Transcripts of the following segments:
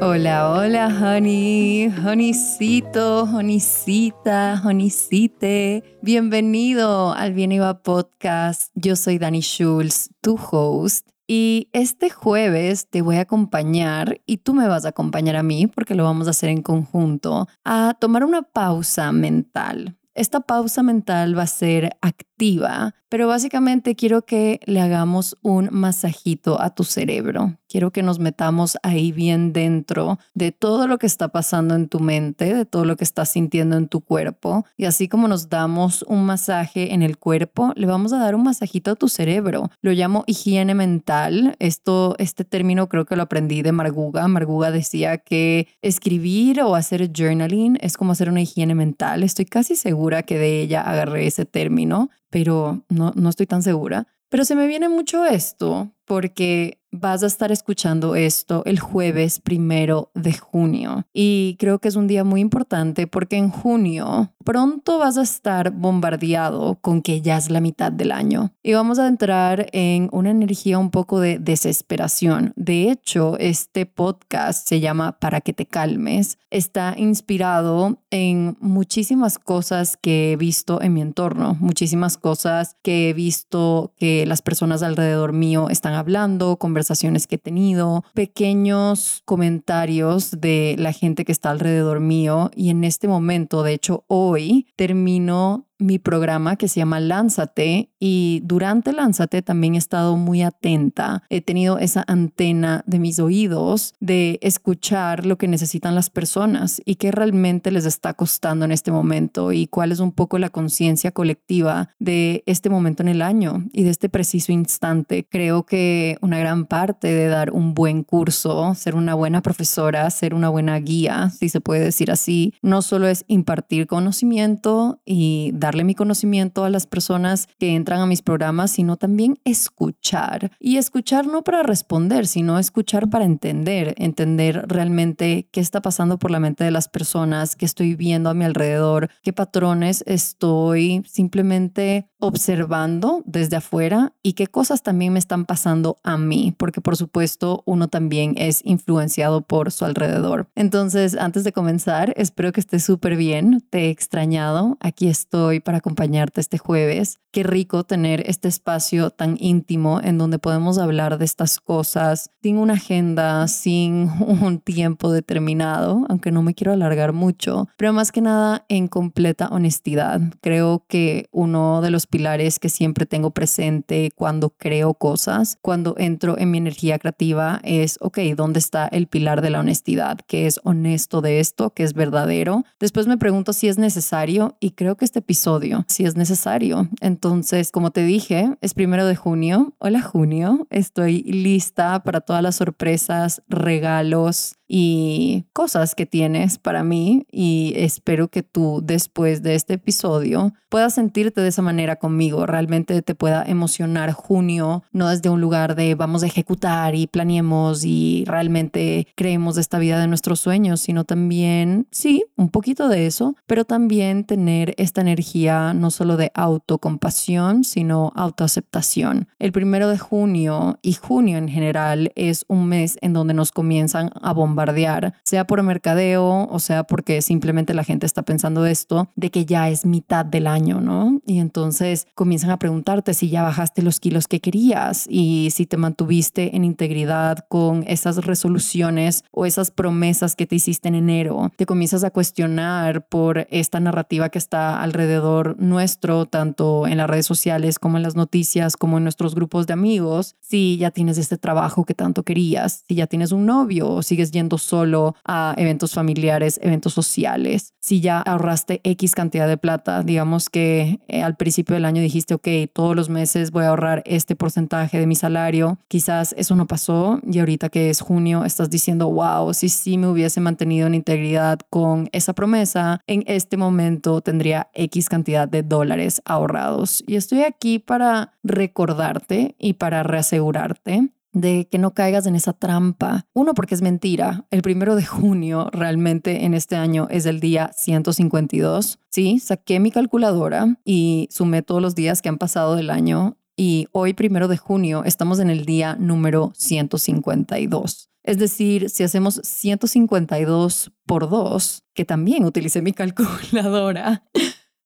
Hola, hola, honey, honeycito, honeycita, honeycite. Bienvenido al Bien Iba Podcast. Yo soy Dani Schulz, tu host. Y este jueves te voy a acompañar y tú me vas a acompañar a mí porque lo vamos a hacer en conjunto a tomar una pausa mental. Esta pausa mental va a ser activa, pero básicamente quiero que le hagamos un masajito a tu cerebro. Quiero que nos metamos ahí bien dentro de todo lo que está pasando en tu mente, de todo lo que estás sintiendo en tu cuerpo. Y así como nos damos un masaje en el cuerpo, le vamos a dar un masajito a tu cerebro. Lo llamo higiene mental. Esto, este término creo que lo aprendí de Marguga. Marguga decía que escribir o hacer journaling es como hacer una higiene mental. Estoy casi segura que de ella agarré ese término, pero no, no estoy tan segura. Pero se me viene mucho esto porque vas a estar escuchando esto el jueves primero de junio. Y creo que es un día muy importante porque en junio pronto vas a estar bombardeado con que ya es la mitad del año. Y vamos a entrar en una energía un poco de desesperación. De hecho, este podcast se llama Para que te calmes. Está inspirado en muchísimas cosas que he visto en mi entorno, muchísimas cosas que he visto que las personas alrededor mío están hablando, conversaciones que he tenido, pequeños comentarios de la gente que está alrededor mío. Y en este momento, de hecho hoy, termino mi programa que se llama Lánzate y durante Lánzate también he estado muy atenta. He tenido esa antena de mis oídos de escuchar lo que necesitan las personas y qué realmente les está costando en este momento y cuál es un poco la conciencia colectiva de este momento en el año y de este preciso instante. Creo que una gran parte de dar un buen curso, ser una buena profesora, ser una buena guía, si se puede decir así, no solo es impartir conocimiento y dar darle mi conocimiento a las personas que entran a mis programas, sino también escuchar. Y escuchar no para responder, sino escuchar para entender, entender realmente qué está pasando por la mente de las personas, qué estoy viendo a mi alrededor, qué patrones estoy simplemente observando desde afuera y qué cosas también me están pasando a mí, porque por supuesto uno también es influenciado por su alrededor. Entonces, antes de comenzar, espero que estés súper bien, te he extrañado, aquí estoy para acompañarte este jueves. Qué rico tener este espacio tan íntimo en donde podemos hablar de estas cosas sin una agenda, sin un tiempo determinado, aunque no me quiero alargar mucho, pero más que nada en completa honestidad. Creo que uno de los pilares que siempre tengo presente cuando creo cosas, cuando entro en mi energía creativa, es, ok, ¿dónde está el pilar de la honestidad? ¿Qué es honesto de esto? ¿Qué es verdadero? Después me pregunto si es necesario y creo que este episodio, si es necesario. Entonces, como te dije, es primero de junio. Hola junio, estoy lista para todas las sorpresas, regalos, y cosas que tienes para mí y espero que tú después de este episodio puedas sentirte de esa manera conmigo, realmente te pueda emocionar junio, no desde un lugar de vamos a ejecutar y planeemos y realmente creemos esta vida de nuestros sueños, sino también, sí, un poquito de eso, pero también tener esta energía no solo de autocompasión, sino autoaceptación. El primero de junio y junio en general es un mes en donde nos comienzan a bombardear sea por mercadeo o sea porque simplemente la gente está pensando esto, de que ya es mitad del año, ¿no? Y entonces comienzan a preguntarte si ya bajaste los kilos que querías y si te mantuviste en integridad con esas resoluciones o esas promesas que te hiciste en enero. Te comienzas a cuestionar por esta narrativa que está alrededor nuestro, tanto en las redes sociales como en las noticias, como en nuestros grupos de amigos, si ya tienes este trabajo que tanto querías, si ya tienes un novio o sigues yendo solo a eventos familiares, eventos sociales. Si ya ahorraste X cantidad de plata, digamos que eh, al principio del año dijiste, ok, todos los meses voy a ahorrar este porcentaje de mi salario, quizás eso no pasó y ahorita que es junio estás diciendo, wow, si sí me hubiese mantenido en integridad con esa promesa, en este momento tendría X cantidad de dólares ahorrados. Y estoy aquí para recordarte y para reasegurarte de que no caigas en esa trampa. Uno, porque es mentira. El primero de junio realmente en este año es el día 152. Sí, saqué mi calculadora y sumé todos los días que han pasado del año y hoy, primero de junio, estamos en el día número 152. Es decir, si hacemos 152 por 2, que también utilicé mi calculadora,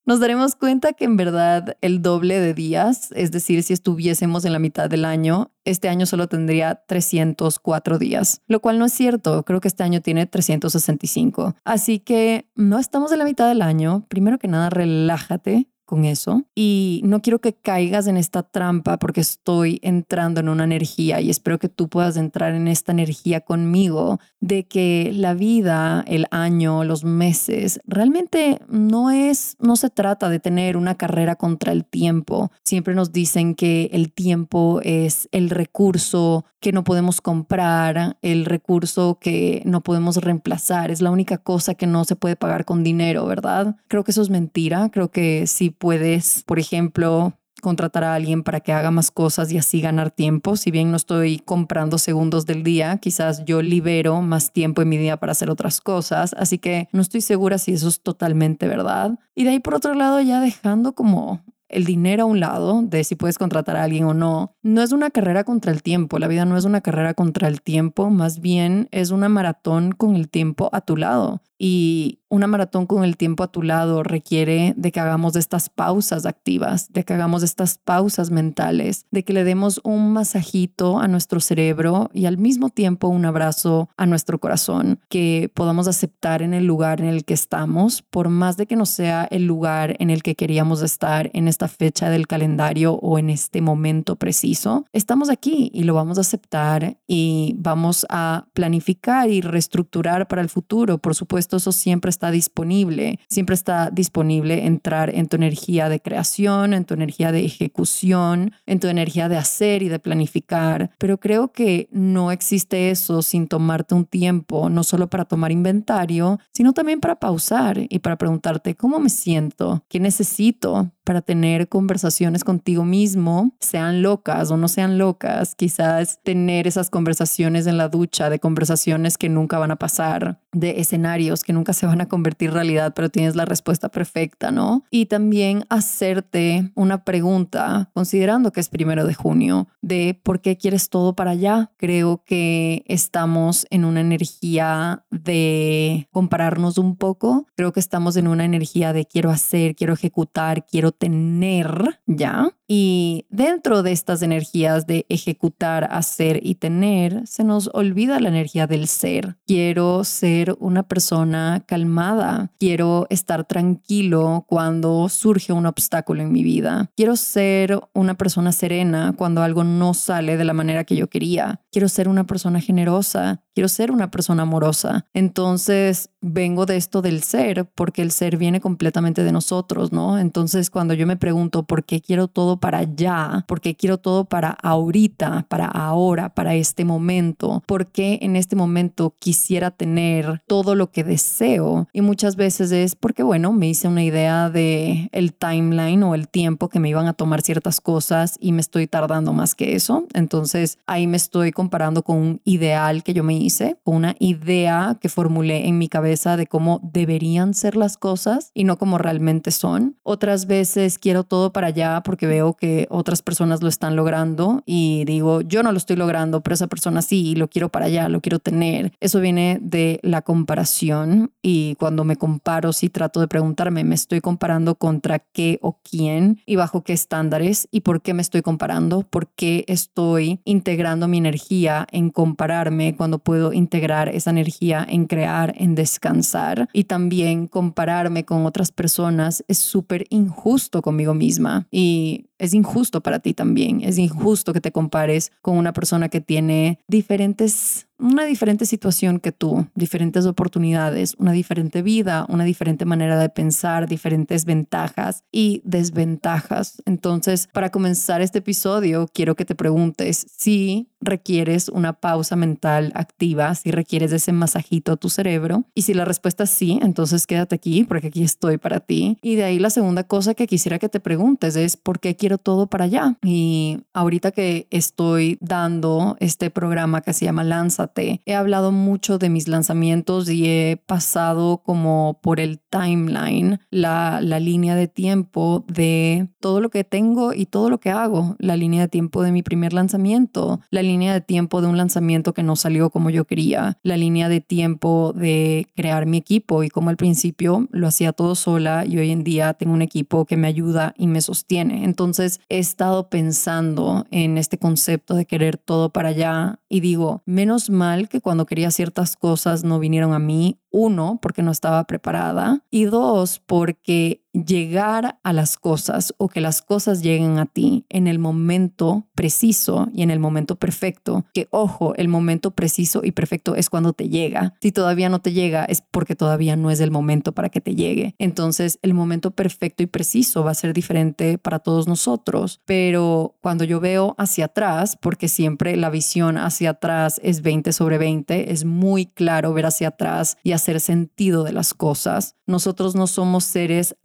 nos daremos cuenta que en verdad el doble de días, es decir, si estuviésemos en la mitad del año, este año solo tendría 304 días, lo cual no es cierto, creo que este año tiene 365. Así que no estamos en la mitad del año, primero que nada relájate, con eso y no quiero que caigas en esta trampa porque estoy entrando en una energía y espero que tú puedas entrar en esta energía conmigo de que la vida, el año, los meses, realmente no es, no se trata de tener una carrera contra el tiempo. Siempre nos dicen que el tiempo es el recurso que no podemos comprar, el recurso que no podemos reemplazar, es la única cosa que no se puede pagar con dinero, ¿verdad? Creo que eso es mentira, creo que sí puedes, por ejemplo, contratar a alguien para que haga más cosas y así ganar tiempo. Si bien no estoy comprando segundos del día, quizás yo libero más tiempo en mi día para hacer otras cosas. Así que no estoy segura si eso es totalmente verdad. Y de ahí por otro lado, ya dejando como el dinero a un lado, de si puedes contratar a alguien o no, no es una carrera contra el tiempo. La vida no es una carrera contra el tiempo, más bien es una maratón con el tiempo a tu lado. Y una maratón con el tiempo a tu lado requiere de que hagamos estas pausas activas, de que hagamos estas pausas mentales, de que le demos un masajito a nuestro cerebro y al mismo tiempo un abrazo a nuestro corazón, que podamos aceptar en el lugar en el que estamos, por más de que no sea el lugar en el que queríamos estar en esta fecha del calendario o en este momento preciso. Estamos aquí y lo vamos a aceptar y vamos a planificar y reestructurar para el futuro. Por supuesto, eso siempre está disponible, siempre está disponible entrar en tu energía de creación, en tu energía de ejecución, en tu energía de hacer y de planificar. Pero creo que no existe eso sin tomarte un tiempo, no solo para tomar inventario, sino también para pausar y para preguntarte cómo me siento, qué necesito para tener conversaciones contigo mismo, sean locas o no sean locas, quizás tener esas conversaciones en la ducha, de conversaciones que nunca van a pasar, de escenarios que nunca se van a convertir realidad, pero tienes la respuesta perfecta, ¿no? Y también hacerte una pregunta, considerando que es primero de junio, de por qué quieres todo para allá. Creo que estamos en una energía de compararnos un poco. Creo que estamos en una energía de quiero hacer, quiero ejecutar, quiero tener, ¿ya? Y dentro de estas energías de ejecutar, hacer y tener, se nos olvida la energía del ser. Quiero ser una persona calmada. Quiero estar tranquilo cuando surge un obstáculo en mi vida. Quiero ser una persona serena cuando algo no sale de la manera que yo quería. Quiero ser una persona generosa. Quiero ser una persona amorosa. Entonces, vengo de esto del ser porque el ser viene completamente de nosotros, ¿no? Entonces, cuando yo me pregunto por qué quiero todo para allá, porque quiero todo para ahorita, para ahora, para este momento, porque en este momento quisiera tener todo lo que deseo y muchas veces es porque bueno, me hice una idea de el timeline o el tiempo que me iban a tomar ciertas cosas y me estoy tardando más que eso, entonces ahí me estoy comparando con un ideal que yo me hice, con una idea que formulé en mi cabeza de cómo deberían ser las cosas y no como realmente son. Otras veces quiero todo para allá porque veo que otras personas lo están logrando y digo, yo no lo estoy logrando, pero esa persona sí, lo quiero para allá, lo quiero tener. Eso viene de la comparación y cuando me comparo, sí trato de preguntarme, ¿me estoy comparando contra qué o quién y bajo qué estándares y por qué me estoy comparando? ¿Por qué estoy integrando mi energía en compararme cuando puedo integrar esa energía en crear, en descansar? Y también compararme con otras personas es súper injusto conmigo misma. Y es injusto para ti también. Es injusto que te compares con una persona que tiene diferentes una diferente situación que tú, diferentes oportunidades, una diferente vida, una diferente manera de pensar, diferentes ventajas y desventajas. Entonces, para comenzar este episodio, quiero que te preguntes si requieres una pausa mental activa, si requieres ese masajito a tu cerebro. Y si la respuesta es sí, entonces quédate aquí porque aquí estoy para ti. Y de ahí la segunda cosa que quisiera que te preguntes es, ¿por qué quiero todo para allá. Y ahorita que estoy dando este programa que se llama Lánzate, he hablado mucho de mis lanzamientos y he pasado como por el timeline, la, la línea de tiempo de todo lo que tengo y todo lo que hago, la línea de tiempo de mi primer lanzamiento, la línea de tiempo de un lanzamiento que no salió como yo quería, la línea de tiempo de crear mi equipo y como al principio lo hacía todo sola y hoy en día tengo un equipo que me ayuda y me sostiene. Entonces he estado pensando en este concepto de querer todo para allá y digo, menos mal que cuando quería ciertas cosas no vinieron a mí uno, porque no estaba preparada y dos, porque llegar a las cosas o que las cosas lleguen a ti en el momento preciso y en el momento perfecto, que ojo, el momento preciso y perfecto es cuando te llega. Si todavía no te llega es porque todavía no es el momento para que te llegue. Entonces el momento perfecto y preciso va a ser diferente para todos nosotros, pero cuando yo veo hacia atrás, porque siempre la visión hacia atrás es 20 sobre 20, es muy claro ver hacia atrás y hacer sentido de las cosas. Nosotros no somos seres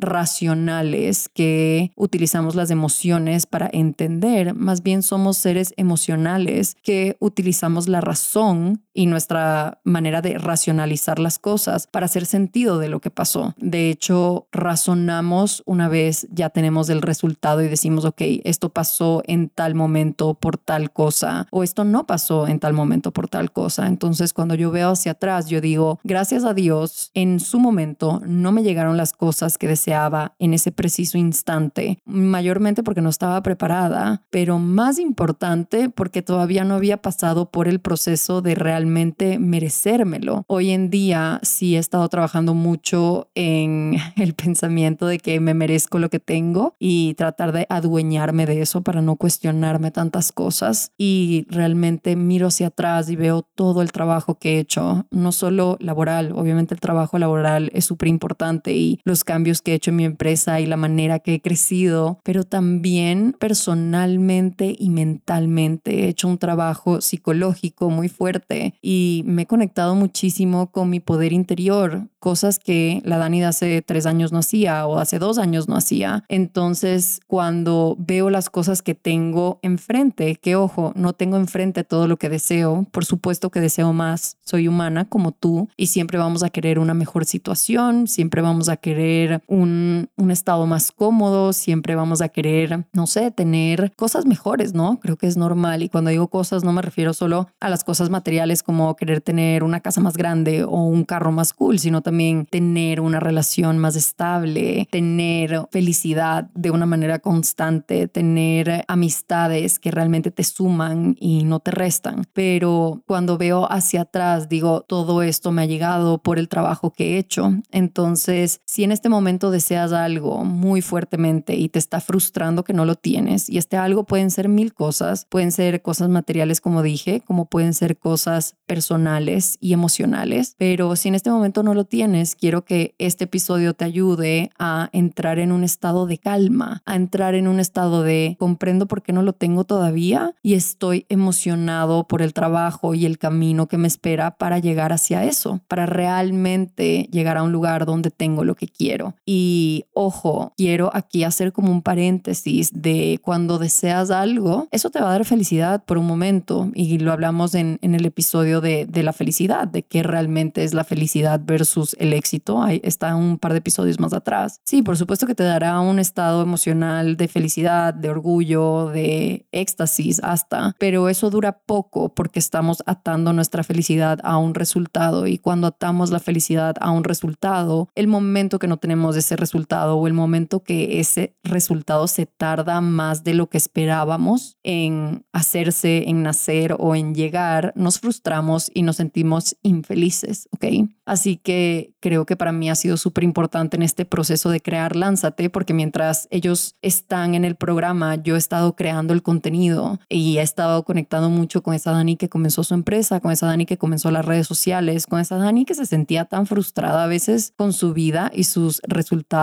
que utilizamos las emociones para entender, más bien somos seres emocionales que utilizamos la razón y nuestra manera de racionalizar las cosas para hacer sentido de lo que pasó. De hecho, razonamos una vez ya tenemos el resultado y decimos, ok, esto pasó en tal momento por tal cosa o esto no pasó en tal momento por tal cosa. Entonces, cuando yo veo hacia atrás, yo digo, gracias a Dios, en su momento no me llegaron las cosas que deseaba en ese preciso instante, mayormente porque no estaba preparada, pero más importante porque todavía no había pasado por el proceso de realmente merecérmelo. Hoy en día sí he estado trabajando mucho en el pensamiento de que me merezco lo que tengo y tratar de adueñarme de eso para no cuestionarme tantas cosas. Y realmente miro hacia atrás y veo todo el trabajo que he hecho, no solo laboral, obviamente el trabajo laboral es súper importante y los cambios que he hecho en mi empresa y la manera que he crecido, pero también personalmente y mentalmente he hecho un trabajo psicológico muy fuerte y me he conectado muchísimo con mi poder interior, cosas que la Dani de hace tres años no hacía o hace dos años no hacía. Entonces, cuando veo las cosas que tengo enfrente, que ojo, no tengo enfrente todo lo que deseo, por supuesto que deseo más, soy humana como tú y siempre vamos a querer una mejor situación, siempre vamos a querer un, un estado más cómodo, siempre vamos a querer, no sé, tener cosas mejores, ¿no? Creo que es normal y cuando digo cosas no me refiero solo a las cosas materiales como querer tener una casa más grande o un carro más cool, sino también tener una relación más estable, tener felicidad de una manera constante, tener amistades que realmente te suman y no te restan. Pero cuando veo hacia atrás, digo, todo esto me ha llegado por el trabajo que he hecho. Entonces, si en este momento deseas algo muy fuertemente y te está frustrando que no lo tienes, y este algo pueden ser mil cosas, pueden ser cosas materiales como dije, como pueden ser cosas personales y emocionales, pero si en este momento no lo tienes, quiero que este episodio te ayude a entrar en un estado de calma, a entrar en un estado de comprendo por qué no lo tengo todavía y estoy emocionado por el trabajo y el camino que me espera para llegar hacia eso, para realmente llegar a un lugar donde tengo lo que quiero. Y ojo, quiero aquí hacer como un paréntesis de cuando deseas algo, eso te va a dar felicidad por un momento y lo hablamos en, en el episodio de, la felicidad, de qué realmente es la felicidad versus el éxito. Ahí está un par de episodios más atrás. Sí, por supuesto que te dará un estado emocional de felicidad, de orgullo, de éxtasis hasta, pero eso dura poco porque estamos atando nuestra felicidad a un resultado y cuando atamos la felicidad a un resultado, el momento que no tenemos ese resultado o el momento que ese resultado se tarda más de lo que esperábamos en hacerse, en nacer o en llegar, nos frustramos y nos sentimos infelices, ¿ok? Así que creo que para mí ha sido súper importante en este proceso de crear Lánzate, porque mientras ellos están en el programa, yo he estado creando el contenido y he estado conectando mucho con esa Dani que comenzó su empresa, con esa Dani que comenzó las redes sociales, con esa Dani que se sentía tan frustrada a veces con su vida y sus resultados.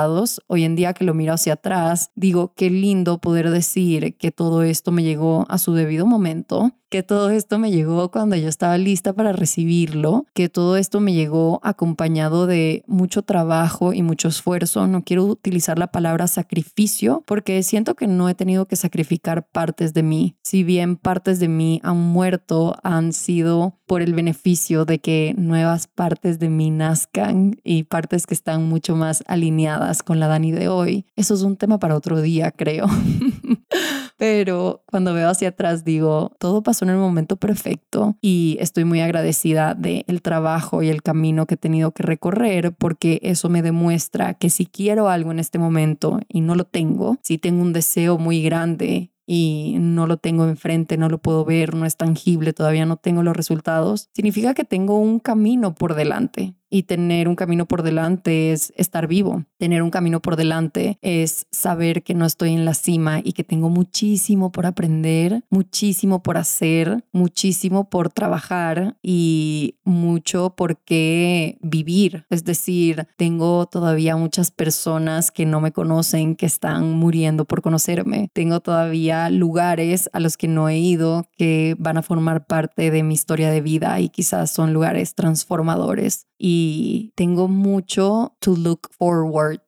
Hoy en día que lo miro hacia atrás, digo, qué lindo poder decir que todo esto me llegó a su debido momento que todo esto me llegó cuando yo estaba lista para recibirlo, que todo esto me llegó acompañado de mucho trabajo y mucho esfuerzo. No quiero utilizar la palabra sacrificio porque siento que no he tenido que sacrificar partes de mí. Si bien partes de mí han muerto, han sido por el beneficio de que nuevas partes de mí nazcan y partes que están mucho más alineadas con la Dani de hoy. Eso es un tema para otro día, creo. Pero cuando veo hacia atrás digo, todo pasó en el momento perfecto y estoy muy agradecida del el trabajo y el camino que he tenido que recorrer porque eso me demuestra que si quiero algo en este momento y no lo tengo, si tengo un deseo muy grande y no lo tengo enfrente, no lo puedo ver, no es tangible, todavía no tengo los resultados, significa que tengo un camino por delante y tener un camino por delante es estar vivo. Tener un camino por delante es saber que no estoy en la cima y que tengo muchísimo por aprender, muchísimo por hacer, muchísimo por trabajar y mucho por qué vivir. Es decir, tengo todavía muchas personas que no me conocen, que están muriendo por conocerme. Tengo todavía lugares a los que no he ido que van a formar parte de mi historia de vida y quizás son lugares transformadores y tengo mucho to look forward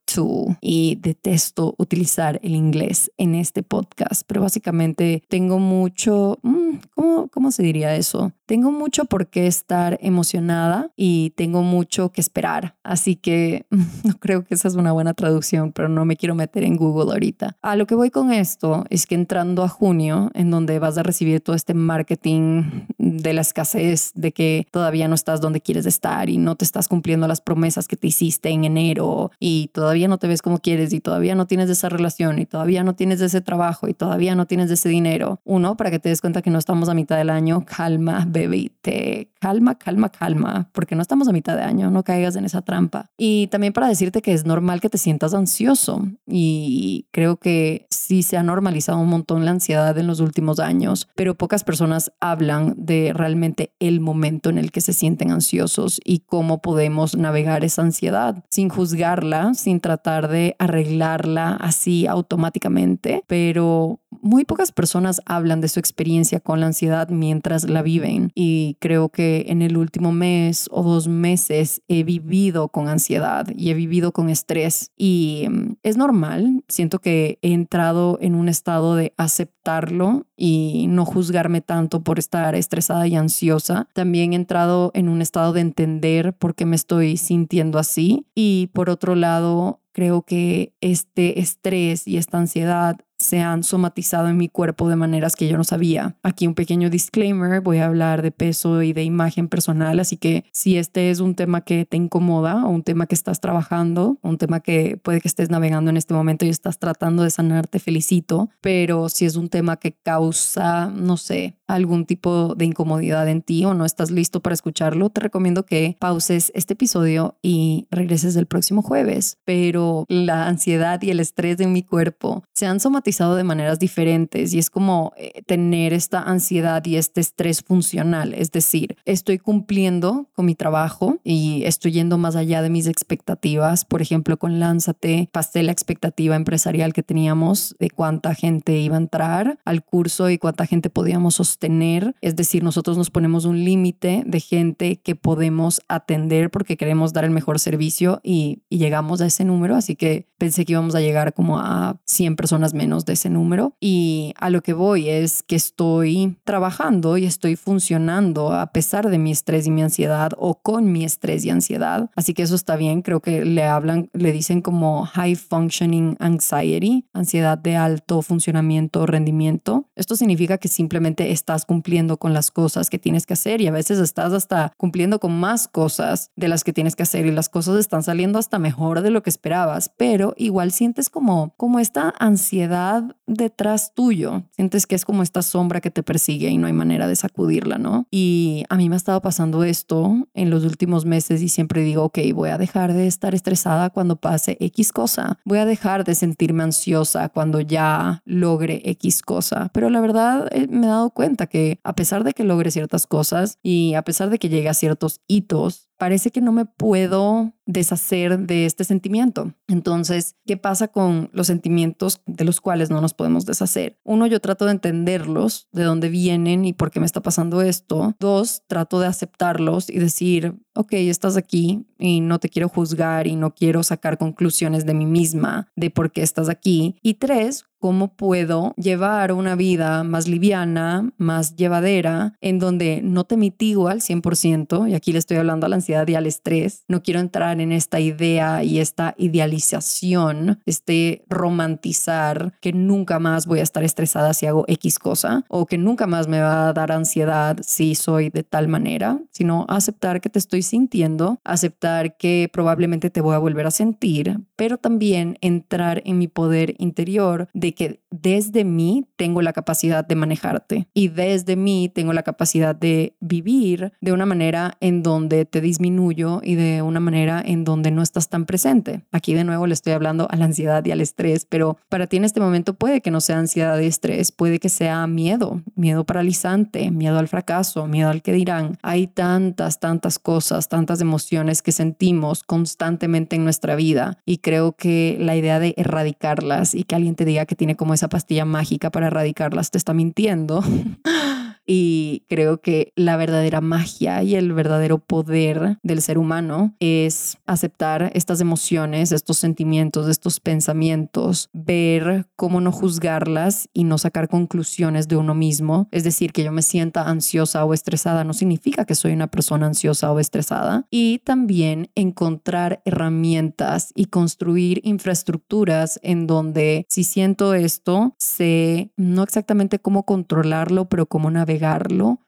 y detesto utilizar el inglés en este podcast, pero básicamente tengo mucho, mm, ¿cómo, cómo se diría eso? Tengo mucho por qué estar emocionada y tengo mucho que esperar, así que no creo que esa es una buena traducción, pero no me quiero meter en Google ahorita. A lo que voy con esto es que entrando a junio, en donde vas a recibir todo este marketing de la escasez, de que todavía no estás donde quieres estar y no te estás cumpliendo las promesas que te hiciste en enero y todavía no te ves como quieres y todavía no tienes esa relación y todavía no tienes ese trabajo y todavía no tienes ese dinero. Uno, para que te des cuenta que no estamos a mitad del año, calma, bebé, te calma, calma, calma, porque no estamos a mitad de año, no caigas en esa trampa. Y también para decirte que es normal que te sientas ansioso y creo que sí se ha normalizado un montón la ansiedad en los últimos años, pero pocas personas hablan de realmente el momento en el que se sienten ansiosos y cómo podemos navegar esa ansiedad sin juzgarla, sin tratar de arreglarla así automáticamente, pero muy pocas personas hablan de su experiencia con la ansiedad mientras la viven. Y creo que en el último mes o dos meses he vivido con ansiedad y he vivido con estrés. Y mm, es normal, siento que he entrado en un estado de aceptarlo y no juzgarme tanto por estar estresada y ansiosa. También he entrado en un estado de entender por qué me estoy sintiendo así. Y por otro lado creo que este estrés y esta ansiedad se han somatizado en mi cuerpo de maneras que yo no sabía. Aquí un pequeño disclaimer, voy a hablar de peso y de imagen personal, así que si este es un tema que te incomoda o un tema que estás trabajando, un tema que puede que estés navegando en este momento y estás tratando de sanar, te felicito, pero si es un tema que causa, no sé, algún tipo de incomodidad en ti o no estás listo para escucharlo, te recomiendo que pauses este episodio y regreses el próximo jueves. Pero la ansiedad y el estrés de mi cuerpo se han somatizado de maneras diferentes y es como eh, tener esta ansiedad y este estrés funcional. Es decir, estoy cumpliendo con mi trabajo y estoy yendo más allá de mis expectativas. Por ejemplo, con Lánzate, pasé la expectativa empresarial que teníamos de cuánta gente iba a entrar al curso y cuánta gente podíamos sostener tener, es decir, nosotros nos ponemos un límite de gente que podemos atender porque queremos dar el mejor servicio y, llegamos a ese número, así que pensé que íbamos a llegar como a 100 personas menos de ese número y a lo que voy es que estoy trabajando y estoy funcionando a pesar de mi estrés y mi ansiedad o con mi estrés y ansiedad, así que eso está bien, creo que le hablan, le dicen como high functioning anxiety, ansiedad de alto funcionamiento, rendimiento. Esto significa que simplemente estás cumpliendo con las cosas que tienes que hacer y a veces estás hasta cumpliendo con más cosas de las que tienes que hacer y las cosas están saliendo hasta mejor de lo que esperabas, pero igual sientes como, como esta ansiedad detrás tuyo, sientes que es como esta sombra que te persigue y no hay manera de sacudirla, ¿no? Y a mí me ha estado pasando esto en los últimos meses y siempre digo, ok, voy a dejar de estar estresada cuando pase X cosa, voy a dejar de sentirme ansiosa cuando ya logre X cosa, pero la verdad eh, me he dado cuenta que a pesar de que logre ciertas cosas y a pesar de que llegue a ciertos hitos, parece que no me puedo deshacer de este sentimiento. Entonces, ¿qué pasa con los sentimientos de los cuales no nos podemos deshacer? Uno, yo trato de entenderlos, de dónde vienen y por qué me está pasando esto. Dos, trato de aceptarlos y decir, ok, estás aquí y no te quiero juzgar y no quiero sacar conclusiones de mí misma de por qué estás aquí. Y tres, cómo puedo llevar una vida más liviana, más llevadera, en donde no te mitigo al 100%, y aquí le estoy hablando a la ansiedad y al estrés, no quiero entrar en esta idea y esta idealización, este romantizar que nunca más voy a estar estresada si hago X cosa, o que nunca más me va a dar ansiedad si soy de tal manera, sino aceptar que te estoy sintiendo, aceptar que probablemente te voy a volver a sentir, pero también entrar en mi poder interior de que desde mí tengo la capacidad de manejarte y desde mí tengo la capacidad de vivir de una manera en donde te disminuyo y de una manera en donde no estás tan presente. Aquí de nuevo le estoy hablando a la ansiedad y al estrés, pero para ti en este momento puede que no sea ansiedad y estrés, puede que sea miedo, miedo paralizante, miedo al fracaso, miedo al que dirán. Hay tantas, tantas cosas, tantas emociones que sentimos constantemente en nuestra vida y creo que la idea de erradicarlas y que alguien te diga que tiene como esa pastilla mágica para erradicarlas, te está mintiendo. Y creo que la verdadera magia y el verdadero poder del ser humano es aceptar estas emociones, estos sentimientos, estos pensamientos, ver cómo no juzgarlas y no sacar conclusiones de uno mismo. Es decir, que yo me sienta ansiosa o estresada no significa que soy una persona ansiosa o estresada. Y también encontrar herramientas y construir infraestructuras en donde si siento esto, sé no exactamente cómo controlarlo, pero cómo navegar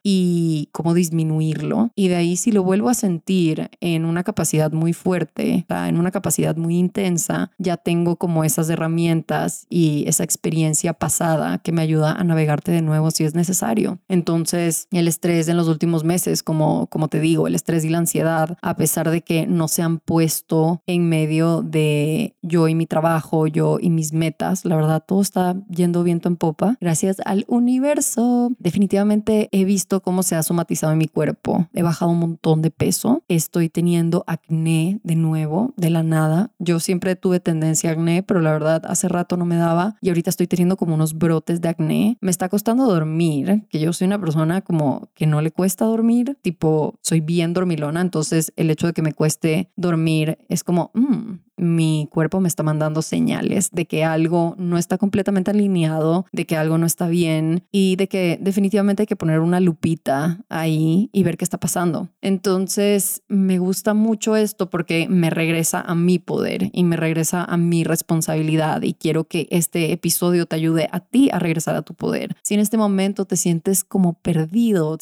y cómo disminuirlo. Y de ahí si lo vuelvo a sentir en una capacidad muy fuerte, en una capacidad muy intensa, ya tengo como esas herramientas y esa experiencia pasada que me ayuda a navegarte de nuevo si es necesario. Entonces, el estrés en los últimos meses, como, como te digo, el estrés y la ansiedad, a pesar de que no se han puesto en medio de yo y mi trabajo, yo y mis metas, la verdad, todo está yendo viento en popa. Gracias al universo. Definitivamente he visto cómo se ha somatizado en mi cuerpo. He bajado un montón de peso. Estoy teniendo acné de nuevo, de la nada. Yo siempre tuve tendencia a acné, pero la verdad hace rato no me daba y ahorita estoy teniendo como unos brotes de acné. Me está costando dormir, que yo soy una persona como que no le cuesta dormir, tipo soy bien dormilona, entonces el hecho de que me cueste dormir es como, mmm, mi cuerpo me está mandando señales de que algo no está completamente alineado, de que algo no está bien y de que definitivamente hay que poner una lupita ahí y ver qué está pasando. Entonces, me gusta mucho esto porque me regresa a mi poder y me regresa a mi responsabilidad y quiero que este episodio te ayude a ti a regresar a tu poder. Si en este momento te sientes como perdido,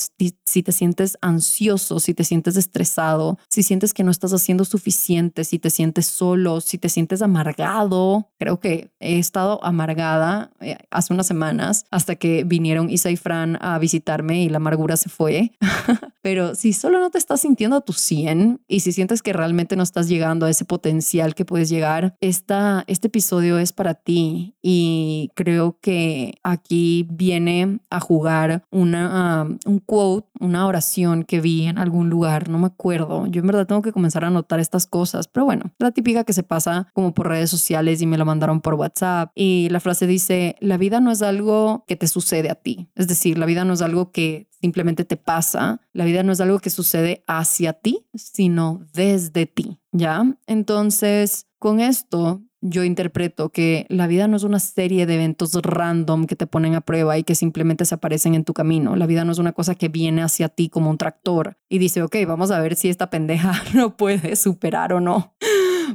si te sientes ansioso, si te sientes estresado, si sientes que no estás haciendo suficiente, si te sientes solo, si te sientes amargado. Creo que he estado amargada eh, hace unas semanas hasta que vinieron Isa y Fran a visitarme y la amargura se fue. Pero si solo no te estás sintiendo a tu 100 y si sientes que realmente no estás llegando a ese potencial que puedes llegar, esta, este episodio es para ti y creo que aquí viene a jugar una, um, un quote, una oración que vi en algún lugar, no me acuerdo. Yo en verdad tengo que comenzar a anotar estas cosas, pero bueno, la típica que se pasa como por redes sociales y me lo mandaron por WhatsApp. Y la frase dice, la vida no es algo que te sucede a ti. Es decir, la vida no es algo que simplemente te pasa. La vida no es algo que sucede hacia ti, sino desde ti. ¿Ya? Entonces, con esto yo interpreto que la vida no es una serie de eventos random que te ponen a prueba y que simplemente se aparecen en tu camino. La vida no es una cosa que viene hacia ti como un tractor y dice, ok, vamos a ver si esta pendeja no puede superar o no.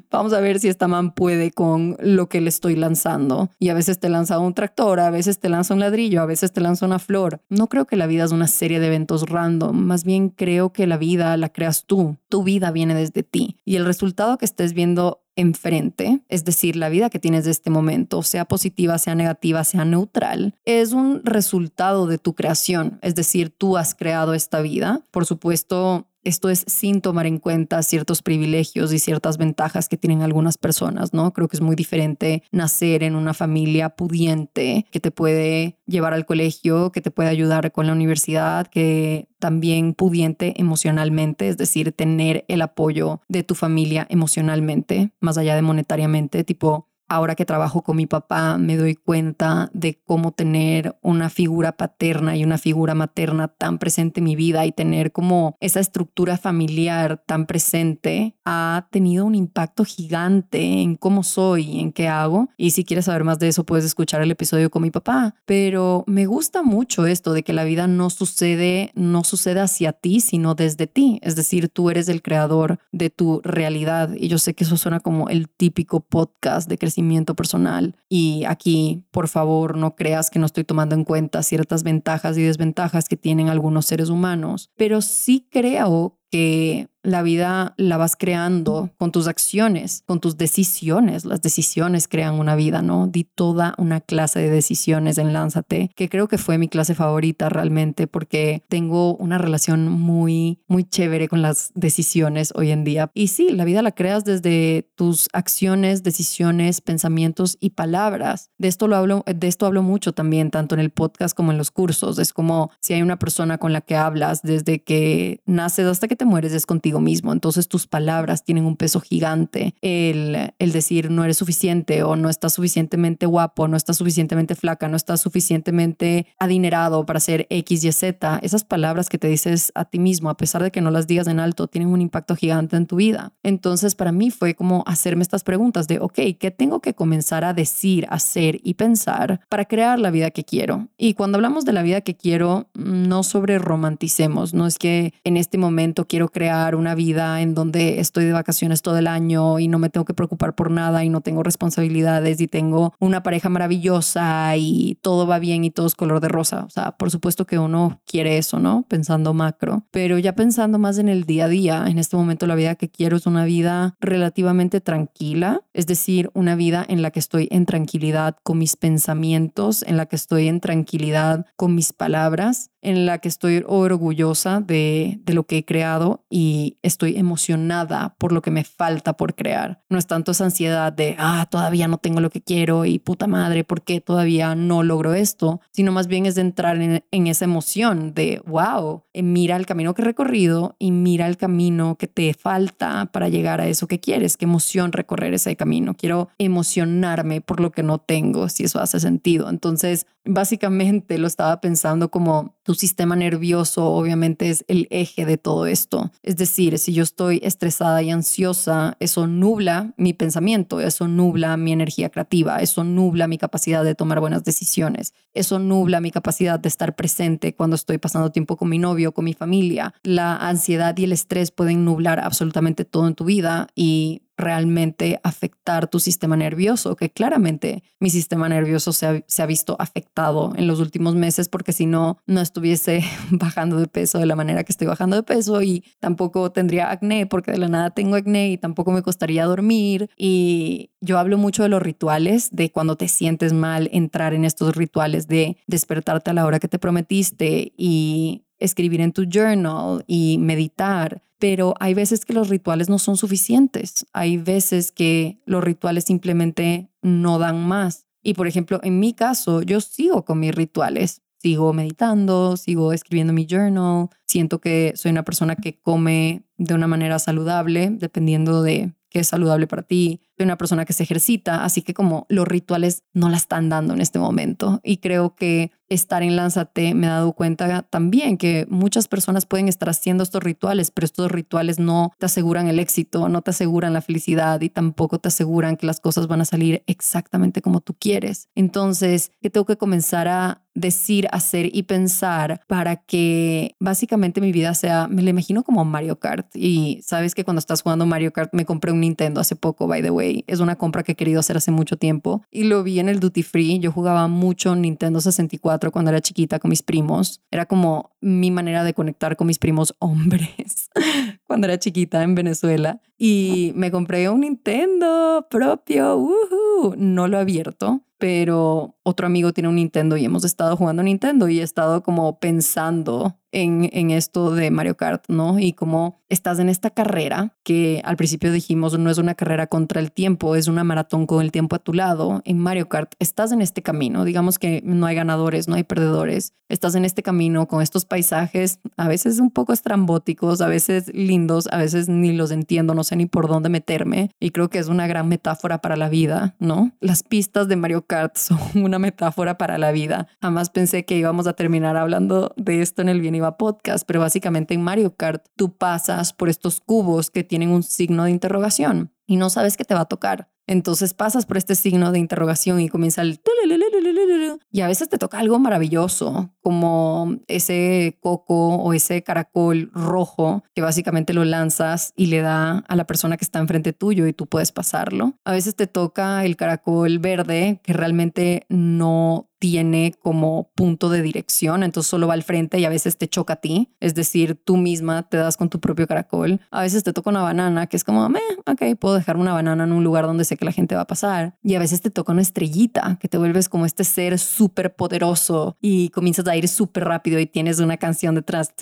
Vamos a ver si esta man puede con lo que le estoy lanzando. Y a veces te lanza un tractor, a veces te lanza un ladrillo, a veces te lanza una flor. No creo que la vida es una serie de eventos random. Más bien creo que la vida la creas tú. Tu vida viene desde ti. Y el resultado que estés viendo enfrente, es decir, la vida que tienes de este momento, sea positiva, sea negativa, sea neutral, es un resultado de tu creación, es decir, tú has creado esta vida. Por supuesto, esto es sin tomar en cuenta ciertos privilegios y ciertas ventajas que tienen algunas personas, ¿no? Creo que es muy diferente nacer en una familia pudiente que te puede llevar al colegio, que te puede ayudar con la universidad, que también pudiente emocionalmente, es decir, tener el apoyo de tu familia emocionalmente, más allá de monetariamente, tipo ahora que trabajo con mi papá, me doy cuenta de cómo tener una figura paterna y una figura materna tan presente en mi vida y tener como esa estructura familiar tan presente ha tenido un impacto gigante en cómo soy, en qué hago. Y si quieres saber más de eso, puedes escuchar el episodio con mi papá. Pero me gusta mucho esto de que la vida no sucede, no sucede hacia ti, sino desde ti. Es decir, tú eres el creador de tu realidad. Y yo sé que eso suena como el típico podcast de crecimiento personal. Y aquí, por favor, no creas que no estoy tomando en cuenta ciertas ventajas y desventajas que tienen algunos seres humanos, pero sí creo que la vida la vas creando con tus acciones, con tus decisiones. Las decisiones crean una vida, ¿no? Di toda una clase de decisiones en Lánzate, que creo que fue mi clase favorita realmente porque tengo una relación muy, muy chévere con las decisiones hoy en día. Y sí, la vida la creas desde tus acciones, decisiones, pensamientos y palabras. De esto lo hablo, de esto hablo mucho también, tanto en el podcast como en los cursos. Es como si hay una persona con la que hablas desde que naces hasta que te mueres, es contigo mismo. Entonces tus palabras tienen un peso gigante. El, el decir no eres suficiente o no estás suficientemente guapo, no estás suficientemente flaca, no estás suficientemente adinerado para ser X, Y, Z. Esas palabras que te dices a ti mismo, a pesar de que no las digas en alto, tienen un impacto gigante en tu vida. Entonces para mí fue como hacerme estas preguntas de, ok, ¿qué tengo que comenzar a decir, hacer y pensar para crear la vida que quiero? Y cuando hablamos de la vida que quiero, no sobre romanticemos, no es que en este momento quiero crear una vida en donde estoy de vacaciones todo el año y no me tengo que preocupar por nada y no tengo responsabilidades y tengo una pareja maravillosa y todo va bien y todo es color de rosa. O sea, por supuesto que uno quiere eso, ¿no? Pensando macro, pero ya pensando más en el día a día, en este momento la vida que quiero es una vida relativamente tranquila, es decir, una vida en la que estoy en tranquilidad con mis pensamientos, en la que estoy en tranquilidad con mis palabras, en la que estoy orgullosa de, de lo que he creado y estoy emocionada por lo que me falta por crear. No es tanto esa ansiedad de, ah, todavía no tengo lo que quiero y puta madre, ¿por qué todavía no logro esto? Sino más bien es de entrar en, en esa emoción de, wow, eh, mira el camino que he recorrido y mira el camino que te falta para llegar a eso que quieres. Qué emoción recorrer ese camino. Quiero emocionarme por lo que no tengo, si eso hace sentido. Entonces, básicamente lo estaba pensando como tu sistema nervioso obviamente es el eje de todo esto. Es si yo estoy estresada y ansiosa, eso nubla mi pensamiento, eso nubla mi energía creativa, eso nubla mi capacidad de tomar buenas decisiones, eso nubla mi capacidad de estar presente cuando estoy pasando tiempo con mi novio, con mi familia. La ansiedad y el estrés pueden nublar absolutamente todo en tu vida y realmente afectar tu sistema nervioso, que claramente mi sistema nervioso se ha, se ha, visto afectado en los últimos meses porque si no, no estuviese bajando de peso de la manera que estoy bajando de peso y tampoco tendría acné porque de la nada tengo acné y tampoco me costaría dormir. Y yo hablo mucho de los rituales, de cuando te sientes mal, entrar en estos rituales de despertarte a la hora que te prometiste y escribir en tu journal y meditar pero hay veces que los rituales no son suficientes. Hay veces que los rituales simplemente no dan más. Y por ejemplo, en mi caso, yo sigo con mis rituales. Sigo meditando, sigo escribiendo mi journal. Siento que soy una persona que come de una manera saludable, dependiendo de qué es saludable para ti. Soy una persona que se ejercita, así que como los rituales no la están dando en este momento. Y creo que estar en Lánzate me ha dado cuenta también que muchas personas pueden estar haciendo estos rituales, pero estos rituales no te aseguran el éxito, no te aseguran la felicidad y tampoco te aseguran que las cosas van a salir exactamente como tú quieres. Entonces, ¿qué tengo que comenzar a decir, hacer y pensar para que básicamente mi vida sea, me lo imagino como Mario Kart. Y sabes que cuando estás jugando Mario Kart, me compré un Nintendo hace poco, by the way. Es una compra que he querido hacer hace mucho tiempo y lo vi en el Duty Free. Yo jugaba mucho Nintendo 64 cuando era chiquita con mis primos. Era como mi manera de conectar con mis primos hombres cuando era chiquita en Venezuela. Y me compré un Nintendo propio. No lo he abierto, pero otro amigo tiene un Nintendo y hemos estado jugando Nintendo y he estado como pensando en, en, esto de Mario Kart, ¿no? Y como estás en esta carrera que al principio dijimos no es una carrera contra el tiempo, es una maratón con el tiempo a tu lado. En Mario Kart estás en este camino, digamos que no hay ganadores, no hay perdedores, estás en este camino con estos paisajes a veces un poco estrambóticos, a veces lindos, a veces ni los entiendo, no sé ni por dónde meterme y creo que es una gran metáfora para la vida, ¿no? Las pistas de Mario Kart son una metáfora para la vida. Jamás pensé que íbamos a terminar hablando de esto en el Bien Iba podcast, pero básicamente en Mario Kart tú pasas por estos cubos que tienen un signo de interrogación y no sabes qué te va a tocar. Entonces pasas por este signo de interrogación y comienza el... Y a veces te toca algo maravilloso, como ese coco o ese caracol rojo que básicamente lo lanzas y le da a la persona que está enfrente tuyo y tú puedes pasarlo. A veces te toca el caracol verde que realmente no tiene como punto de dirección, entonces solo va al frente y a veces te choca a ti, es decir, tú misma te das con tu propio caracol. A veces te toca una banana que es como, Meh, ok, puedo dejar una banana en un lugar donde sé que la gente va a pasar. Y a veces te toca una estrellita, que te vuelves como este ser súper poderoso y comienzas a ir súper rápido y tienes una canción detrás.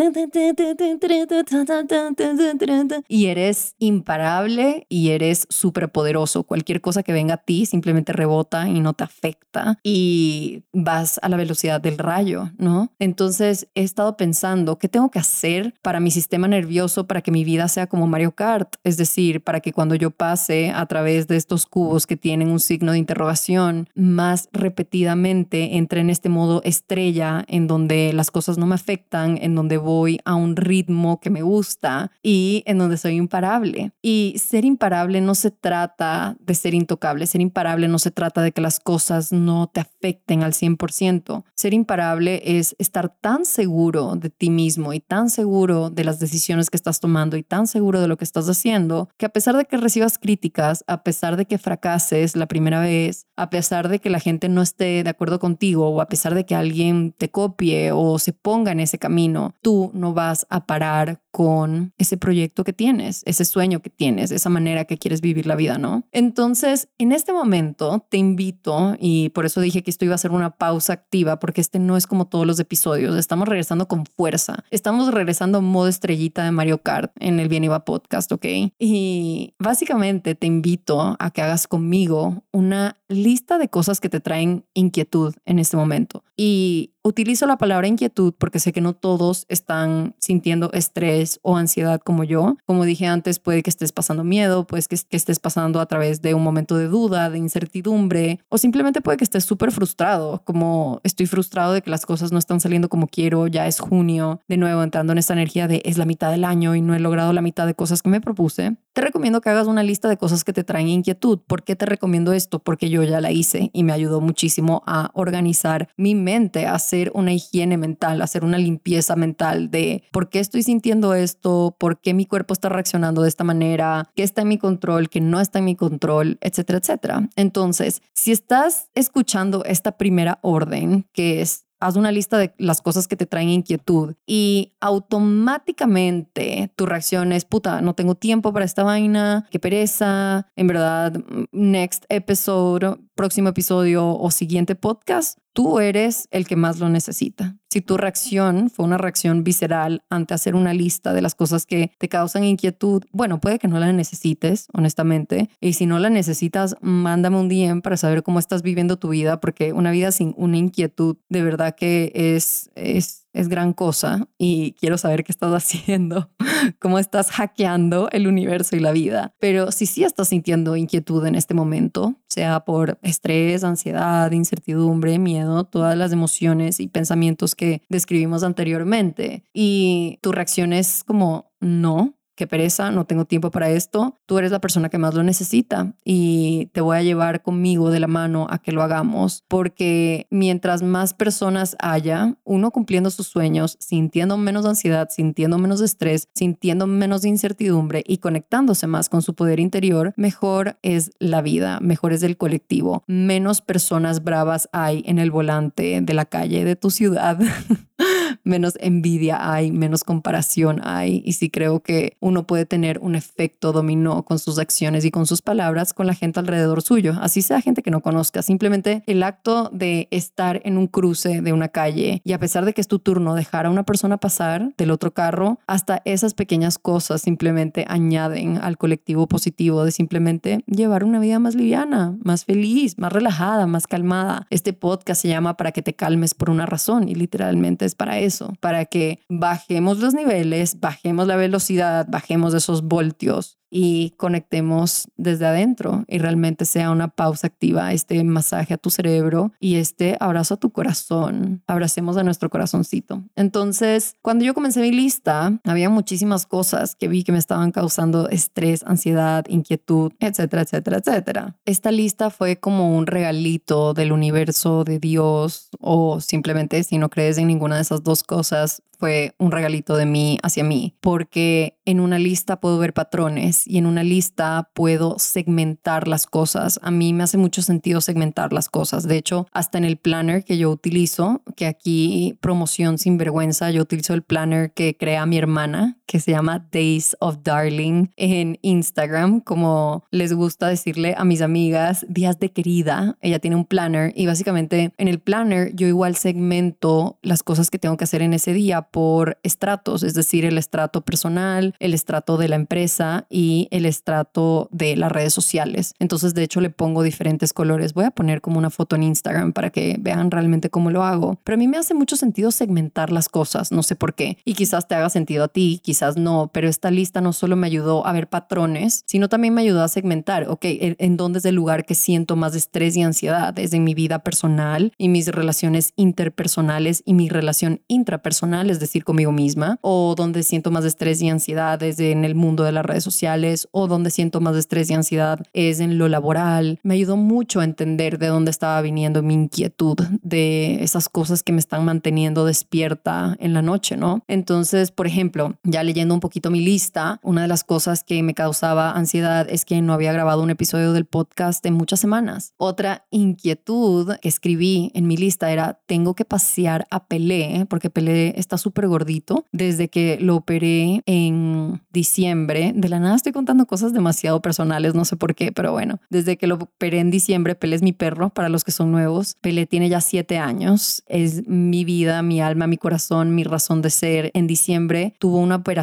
Y eres imparable y eres súper poderoso. Cualquier cosa que venga a ti simplemente rebota y no te afecta. Y vas a la velocidad del rayo, ¿no? Entonces he estado pensando, ¿qué tengo que hacer para mi sistema nervioso para que mi vida sea como Mario Kart? Es decir, para que cuando yo pase a través de estos cubos que tienen un signo de interrogación, más repetidamente entre en este modo estrella en donde las cosas no me afectan, en donde voy a un ritmo que me gusta y en donde soy imparable. Y ser imparable no se trata de ser intocable, ser imparable no se trata de que las cosas no te afecten al 100%. Ser imparable es estar tan seguro de ti mismo y tan seguro de las decisiones que estás tomando y tan seguro de lo que estás haciendo que a pesar de que recibas críticas, a pesar de que fracases la primera vez, a pesar de que la gente no esté de acuerdo contigo o a pesar de que alguien te copie o se ponga en ese camino, tú no vas a parar con ese proyecto que tienes, ese sueño que tienes, esa manera que quieres vivir la vida, ¿no? Entonces, en este momento te invito, y por eso dije que esto iba a ser una pausa activa, porque este no es como todos los episodios, estamos regresando con fuerza, estamos regresando modo estrellita de Mario Kart en el Bien Iba podcast, ¿ok? Y básicamente te invito a que hagas conmigo una lista de cosas que te traen inquietud en este momento. Y Utilizo la palabra inquietud porque sé que no todos están sintiendo estrés o ansiedad como yo. Como dije antes, puede que estés pasando miedo, pues que, que estés pasando a través de un momento de duda, de incertidumbre, o simplemente puede que estés súper frustrado, como estoy frustrado de que las cosas no están saliendo como quiero, ya es junio, de nuevo entrando en esta energía de es la mitad del año y no he logrado la mitad de cosas que me propuse. Te recomiendo que hagas una lista de cosas que te traen inquietud. ¿Por qué te recomiendo esto? Porque yo ya la hice y me ayudó muchísimo a organizar mi mente, a una higiene mental, hacer una limpieza mental de por qué estoy sintiendo esto, por qué mi cuerpo está reaccionando de esta manera, qué está en mi control, qué no está en mi control, etcétera, etcétera. Entonces, si estás escuchando esta primera orden, que es haz una lista de las cosas que te traen inquietud y automáticamente tu reacción es, puta, no tengo tiempo para esta vaina, qué pereza, en verdad, next episode, próximo episodio o siguiente podcast, tú eres el que más lo necesita. Si tu reacción fue una reacción visceral ante hacer una lista de las cosas que te causan inquietud, bueno, puede que no la necesites, honestamente. Y si no la necesitas, mándame un DM para saber cómo estás viviendo tu vida, porque una vida sin una inquietud de verdad que es, es es gran cosa y quiero saber qué estás haciendo, cómo estás hackeando el universo y la vida. Pero si sí estás sintiendo inquietud en este momento, sea por estrés, ansiedad, incertidumbre, miedo, todas las emociones y pensamientos que describimos anteriormente, y tu reacción es como no, qué pereza, no tengo tiempo para esto, tú eres la persona que más lo necesita y te voy a llevar conmigo de la mano a que lo hagamos, porque mientras más personas haya, uno cumpliendo sus sueños, sintiendo menos ansiedad, sintiendo menos estrés, sintiendo menos incertidumbre y conectándose más con su poder interior, mejor es la vida, mejor es el colectivo, menos personas bravas hay en el volante de la calle de tu ciudad. menos envidia hay, menos comparación hay. Y sí creo que uno puede tener un efecto dominó con sus acciones y con sus palabras con la gente alrededor suyo. Así sea gente que no conozca. Simplemente el acto de estar en un cruce de una calle y a pesar de que es tu turno dejar a una persona pasar del otro carro, hasta esas pequeñas cosas simplemente añaden al colectivo positivo de simplemente llevar una vida más liviana, más feliz, más relajada, más calmada. Este podcast se llama Para que te calmes por una razón y literalmente es para eso, para que bajemos los niveles, bajemos la velocidad, bajemos esos voltios y conectemos desde adentro y realmente sea una pausa activa, este masaje a tu cerebro y este abrazo a tu corazón. Abracemos a nuestro corazoncito. Entonces, cuando yo comencé mi lista, había muchísimas cosas que vi que me estaban causando estrés, ansiedad, inquietud, etcétera, etcétera, etcétera. Esta lista fue como un regalito del universo, de Dios o simplemente si no crees en ninguna de esas dos cosas, fue un regalito de mí hacia mí, porque en una lista puedo ver patrones y en una lista puedo segmentar las cosas. A mí me hace mucho sentido segmentar las cosas. De hecho, hasta en el planner que yo utilizo, que aquí promoción sin vergüenza, yo utilizo el planner que crea mi hermana, que se llama Days of Darling en Instagram, como les gusta decirle a mis amigas, días de querida. Ella tiene un planner y básicamente en el planner yo igual segmento las cosas que tengo que hacer en ese día por estratos, es decir, el estrato personal, el estrato de la empresa y el estrato de las redes sociales. Entonces, de hecho, le pongo diferentes colores. Voy a poner como una foto en Instagram para que vean realmente cómo lo hago. Pero a mí me hace mucho sentido segmentar las cosas, no sé por qué. Y quizás te haga sentido a ti, quizás no, pero esta lista no solo me ayudó a ver patrones, sino también me ayudó a segmentar, ok, en dónde es el lugar que siento más estrés y ansiedad, es en mi vida personal y mis relaciones interpersonales y mi relación intrapersonal, es decir, conmigo misma, o donde siento más estrés y ansiedad es en el mundo de las redes sociales, o donde siento más estrés y ansiedad es en lo laboral. Me ayudó mucho a entender de dónde estaba viniendo mi inquietud, de esas cosas que me están manteniendo despierta en la noche, ¿no? Entonces, por ejemplo, ya leyendo un poquito mi lista, una de las cosas que me causaba ansiedad es que no había grabado un episodio del podcast en muchas semanas. Otra inquietud que escribí en mi lista era, tengo que pasear a Pelé, porque Pelé está súper gordito desde que lo operé en diciembre. De la nada estoy contando cosas demasiado personales, no sé por qué, pero bueno, desde que lo operé en diciembre, Pele es mi perro, para los que son nuevos. Pele tiene ya siete años, es mi vida, mi alma, mi corazón, mi razón de ser. En diciembre tuvo una operación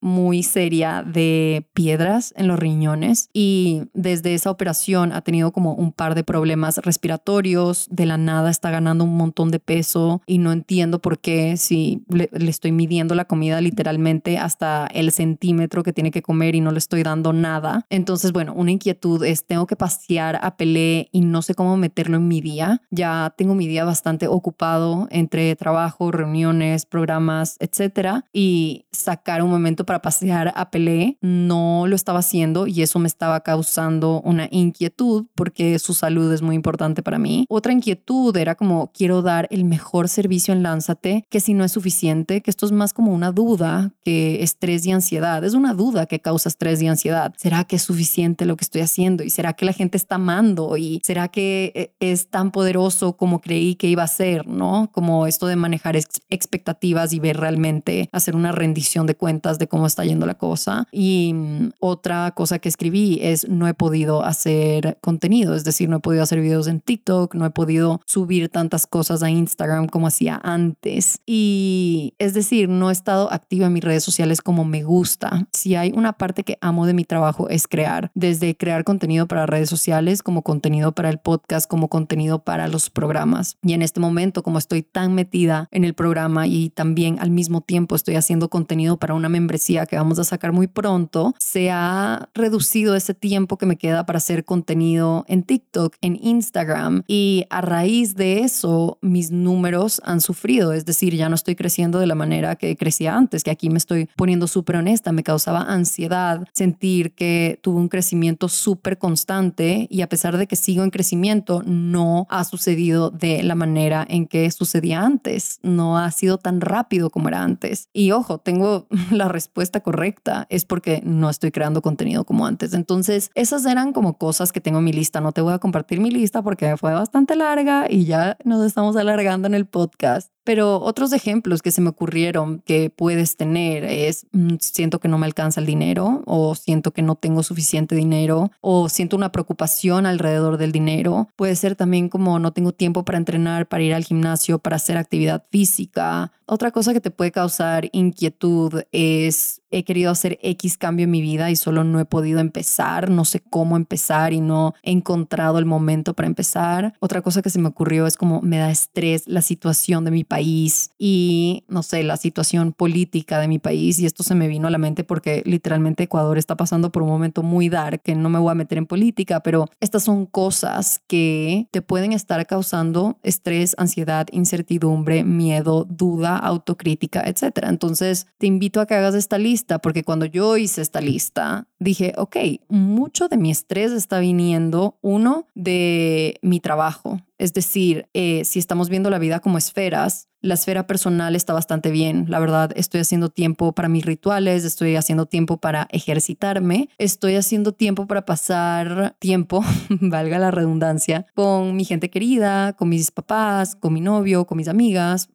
muy seria de piedras en los riñones y desde esa operación ha tenido como un par de problemas respiratorios, de la nada está ganando un montón de peso y no entiendo por qué si le, estoy midiendo la comida literalmente hasta el centímetro que tiene que comer y no le estoy dando nada. Entonces, bueno, una inquietud es, tengo que pasear a Pelé y no sé cómo meterlo en mi día. Ya tengo mi día bastante ocupado entre trabajo, reuniones, programas, etcétera. Y sacar un momento para pasear a Pelé no lo estaba haciendo y eso me estaba causando una inquietud porque su salud es muy importante para mí. Otra inquietud era como quiero dar el mejor servicio en Lánzate, que si no es suficiente que esto es más como una duda que estrés y ansiedad. Es una duda que causa estrés y ansiedad. ¿Será que es suficiente lo que estoy haciendo? ¿Y será que la gente está amando? ¿Y será que eh, es tan poderoso como creí que iba a ser? ¿No? Como esto de manejar expectativas y ver realmente, hacer una rendición de cuentas de cómo está yendo la cosa. Y mm, otra cosa que escribí es no he podido hacer contenido, es decir, no he podido hacer videos en TikTok, no he podido subir tantas cosas a Instagram como hacía antes. Y es decir, no he estado activa en mis redes sociales como me gusta. Si hay una parte que amo de mi trabajo es crear, desde crear contenido para redes sociales como contenido para el podcast, como contenido para los programas. Y en este momento, como estoy tan metida en el programa y también al mismo tiempo estoy haciendo contenido para una membresía que vamos a sacar muy pronto, se ha reducido ese tiempo que me queda para hacer contenido en TikTok, en Instagram y a raíz de eso mis números han sufrido, es decir, ya no estoy creciendo de la manera que crecía antes, que aquí me estoy poniendo súper honesta, me causaba ansiedad sentir que tuve un crecimiento súper constante y a pesar de que sigo en crecimiento, no ha sucedido de la manera en que sucedía antes, no ha sido tan rápido como era antes. Y ojo, tengo la respuesta correcta, es porque no estoy creando contenido como antes. Entonces, esas eran como cosas que tengo en mi lista. No te voy a compartir mi lista porque fue bastante larga y ya nos estamos alargando en el podcast Pero otros ejemplos que se me ocurrieron que puedes tener es mm, siento que no me alcanza el dinero o siento que no tengo suficiente dinero o siento una preocupación alrededor del dinero. Puede ser también como no tengo tiempo para entrenar, para ir al gimnasio, para hacer actividad física. Otra cosa que te puede causar inquietud es he querido hacer X cambio en mi vida y solo no he podido empezar, no sé cómo empezar y no he encontrado el momento para empezar. Otra cosa que se me ocurrió es como me da estrés la situación de mi país y no sé, la situación política de mi país y esto se me vino a la mente porque literalmente Ecuador está pasando por un momento muy dark, que no me voy a meter en política, pero estas son cosas que te pueden estar causando estrés, ansiedad, incertidumbre, miedo, duda, autocrítica, etcétera. Entonces, te invito a que hagas esta lista porque cuando yo hice esta lista, dije, ok, mucho de mi estrés está viniendo, uno, de mi trabajo. Es decir, eh, si estamos viendo la vida como esferas, la esfera personal está bastante bien. La verdad, estoy haciendo tiempo para mis rituales, estoy haciendo tiempo para ejercitarme, estoy haciendo tiempo para pasar tiempo, valga la redundancia, con mi gente querida, con mis papás, con mi novio, con mis amigas.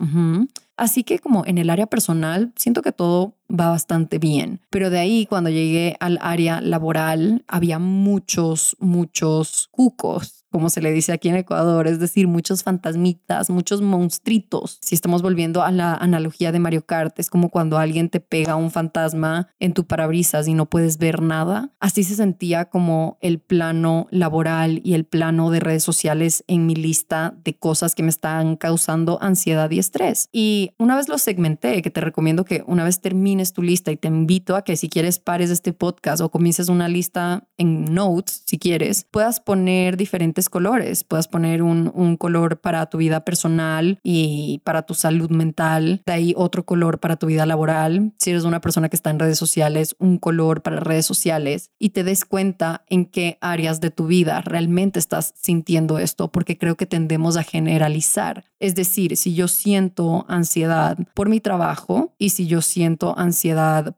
Así que como en el área personal, siento que todo va bastante bien. Pero de ahí, cuando llegué al área laboral, había muchos, muchos cucos como se le dice aquí en Ecuador, es decir, muchos fantasmitas, muchos monstruitos. Si estamos volviendo a la analogía de Mario Kart, es como cuando alguien te pega un fantasma en tu parabrisas y no puedes ver nada. Así se sentía como el plano laboral y el plano de redes sociales en mi lista de cosas que me están causando ansiedad y estrés. Y una vez lo segmenté, que te recomiendo que una vez termines tu lista y te invito a que si quieres pares este podcast o comiences una lista en notes, si quieres, puedas poner diferentes colores. Puedes poner un, un color para tu vida personal y para tu salud mental. De ahí otro color para tu vida laboral. Si eres una persona que está en redes sociales, un color para redes sociales. Y te des cuenta en qué áreas de tu vida realmente estás sintiendo esto, porque creo que tendemos a generalizar. Es decir, si yo siento ansiedad por mi trabajo y si yo siento ansiedad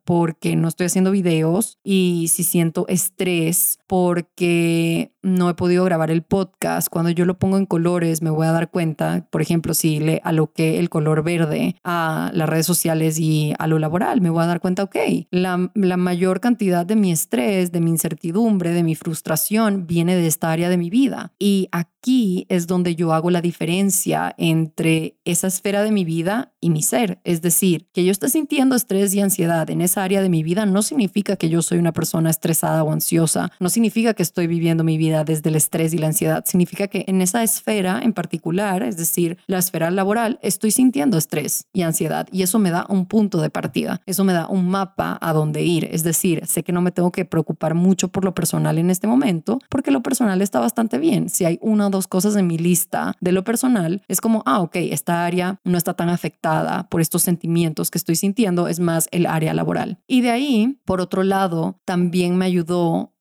porque no estoy haciendo videos y si siento estrés porque no he podido grabar el podcast, cuando yo lo pongo en colores me voy a dar cuenta, por ejemplo, si le aloqué el color verde a las redes sociales y a lo laboral, me voy a dar cuenta, ok, la, la mayor cantidad de mi estrés, de mi incertidumbre, de mi frustración viene de esta área de mi vida. Y aquí es donde yo hago la diferencia entre esa esfera de mi vida y mi ser. Es decir, que yo esté sintiendo estrés y ansiedad en esa área de mi vida no significa que yo soy una persona estresada o ansiosa, no significa que estoy viviendo mi vida desde el estrés y la ansiedad, significa que en esa esfera en particular, es decir, la esfera laboral, estoy sintiendo estrés y ansiedad y eso me da un punto de partida, eso me da un mapa a dónde ir, es decir, sé que no me tengo que preocupar mucho por lo personal en este momento porque lo personal está bastante bien. Si hay una o dos cosas en mi lista de lo personal, es como, ah, ok, esta área no está tan afectada por estos sentimientos que estoy sintiendo, es más el área laboral. Y de ahí, por otro lado, también me ayudó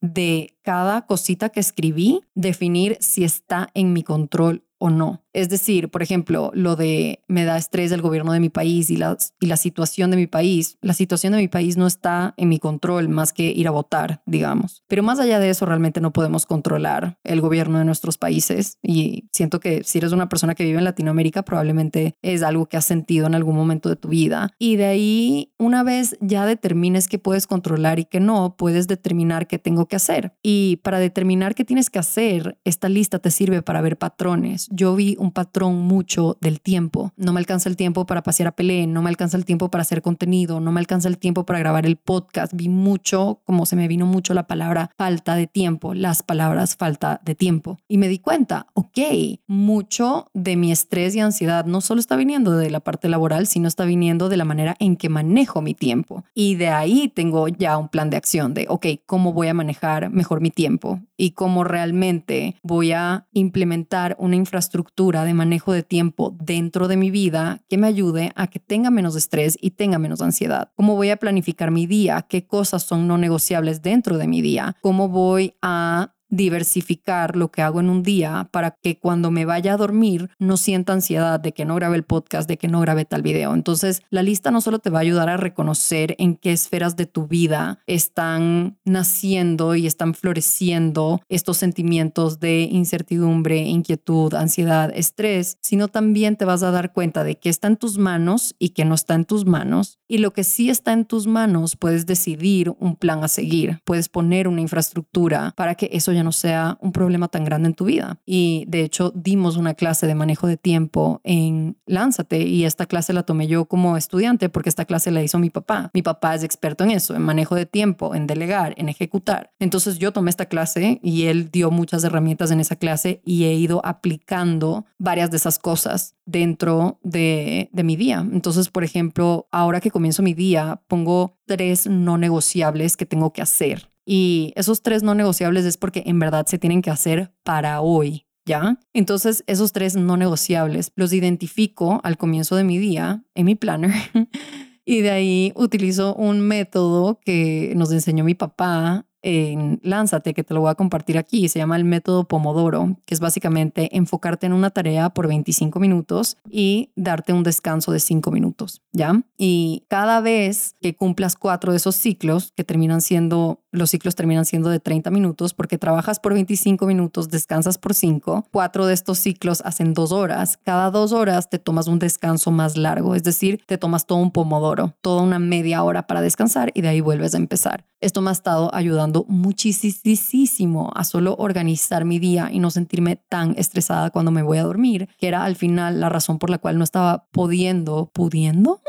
de cada cosita que escribí definir si está en mi control o no. Es decir, por ejemplo, lo de me da estrés del gobierno de mi país y la, y la situación de mi país. La situación de mi país no está en mi control más que ir a votar, digamos. Pero más allá de eso, realmente no podemos controlar el gobierno de nuestros países. Y siento que si eres una persona que vive en Latinoamérica, probablemente es algo que has sentido en algún momento de tu vida. Y de ahí, una vez ya determines qué puedes controlar y qué no, puedes determinar qué tengo que hacer. Y para determinar qué tienes que hacer, esta lista te sirve para ver patrones. Yo vi un patrón mucho del tiempo. No me alcanza el tiempo para pasear a Pelé, no me alcanza el tiempo para hacer contenido, no me alcanza el tiempo para grabar el podcast. Vi mucho, como se me vino mucho la palabra falta de tiempo, las palabras falta de tiempo. Y me di cuenta, ok, mucho de mi estrés y ansiedad no solo está viniendo de la parte laboral, sino está viniendo de la manera en que manejo mi tiempo. Y de ahí tengo ya un plan de acción de, ok, ¿cómo voy a manejar mejor mi tiempo? Y cómo realmente voy a implementar una infraestructura de manejo de tiempo dentro de mi vida que me ayude a que tenga menos estrés y tenga menos ansiedad. ¿Cómo voy a planificar mi día? ¿Qué cosas son no negociables dentro de mi día? ¿Cómo voy a diversificar lo que hago en un día para que cuando me vaya a dormir no sienta ansiedad de que no grabé el podcast, de que no grabé tal video. Entonces, la lista no solo te va a ayudar a reconocer en qué esferas de tu vida están naciendo y están floreciendo estos sentimientos de incertidumbre, inquietud, ansiedad, estrés, sino también te vas a dar cuenta de qué está en tus manos y qué no está en tus manos. Y lo que sí está en tus manos, puedes decidir un plan a seguir, puedes poner una infraestructura para que eso ya no sea un problema tan grande en tu vida. Y de hecho, dimos una clase de manejo de tiempo en Lánzate y esta clase la tomé yo como estudiante porque esta clase la hizo mi papá. Mi papá es experto en eso, en manejo de tiempo, en delegar, en ejecutar. Entonces yo tomé esta clase y él dio muchas herramientas en esa clase y he ido aplicando varias de esas cosas dentro de, mi día. Entonces, por ejemplo, ahora que comienzo mi día, pongo tres no negociables que tengo que hacer. Y esos tres no negociables es porque en verdad se tienen que hacer para hoy, ¿ya? Entonces, esos tres no negociables los identifico al comienzo de mi día en mi planner. y de ahí utilizo un método que nos enseñó mi papá en Lánzate, que te lo voy a compartir aquí, se llama el método Pomodoro, que es básicamente enfocarte en una tarea por 25 minutos y darte un descanso de 5 minutos, ¿ya? Y cada vez que cumplas cuatro de esos ciclos, que terminan siendo, los ciclos terminan siendo de 30 minutos, porque trabajas por 25 minutos, descansas por 5, cuatro de estos ciclos hacen dos horas, cada dos horas te tomas un descanso más largo, es decir, te tomas todo un Pomodoro, toda una media hora para descansar y de ahí vuelves a empezar. Esto me ha estado ayudando muchísimo a solo organizar mi día y no sentirme tan estresada cuando me voy a dormir, que era al final la razón por la cual no estaba pudiendo, pudiendo,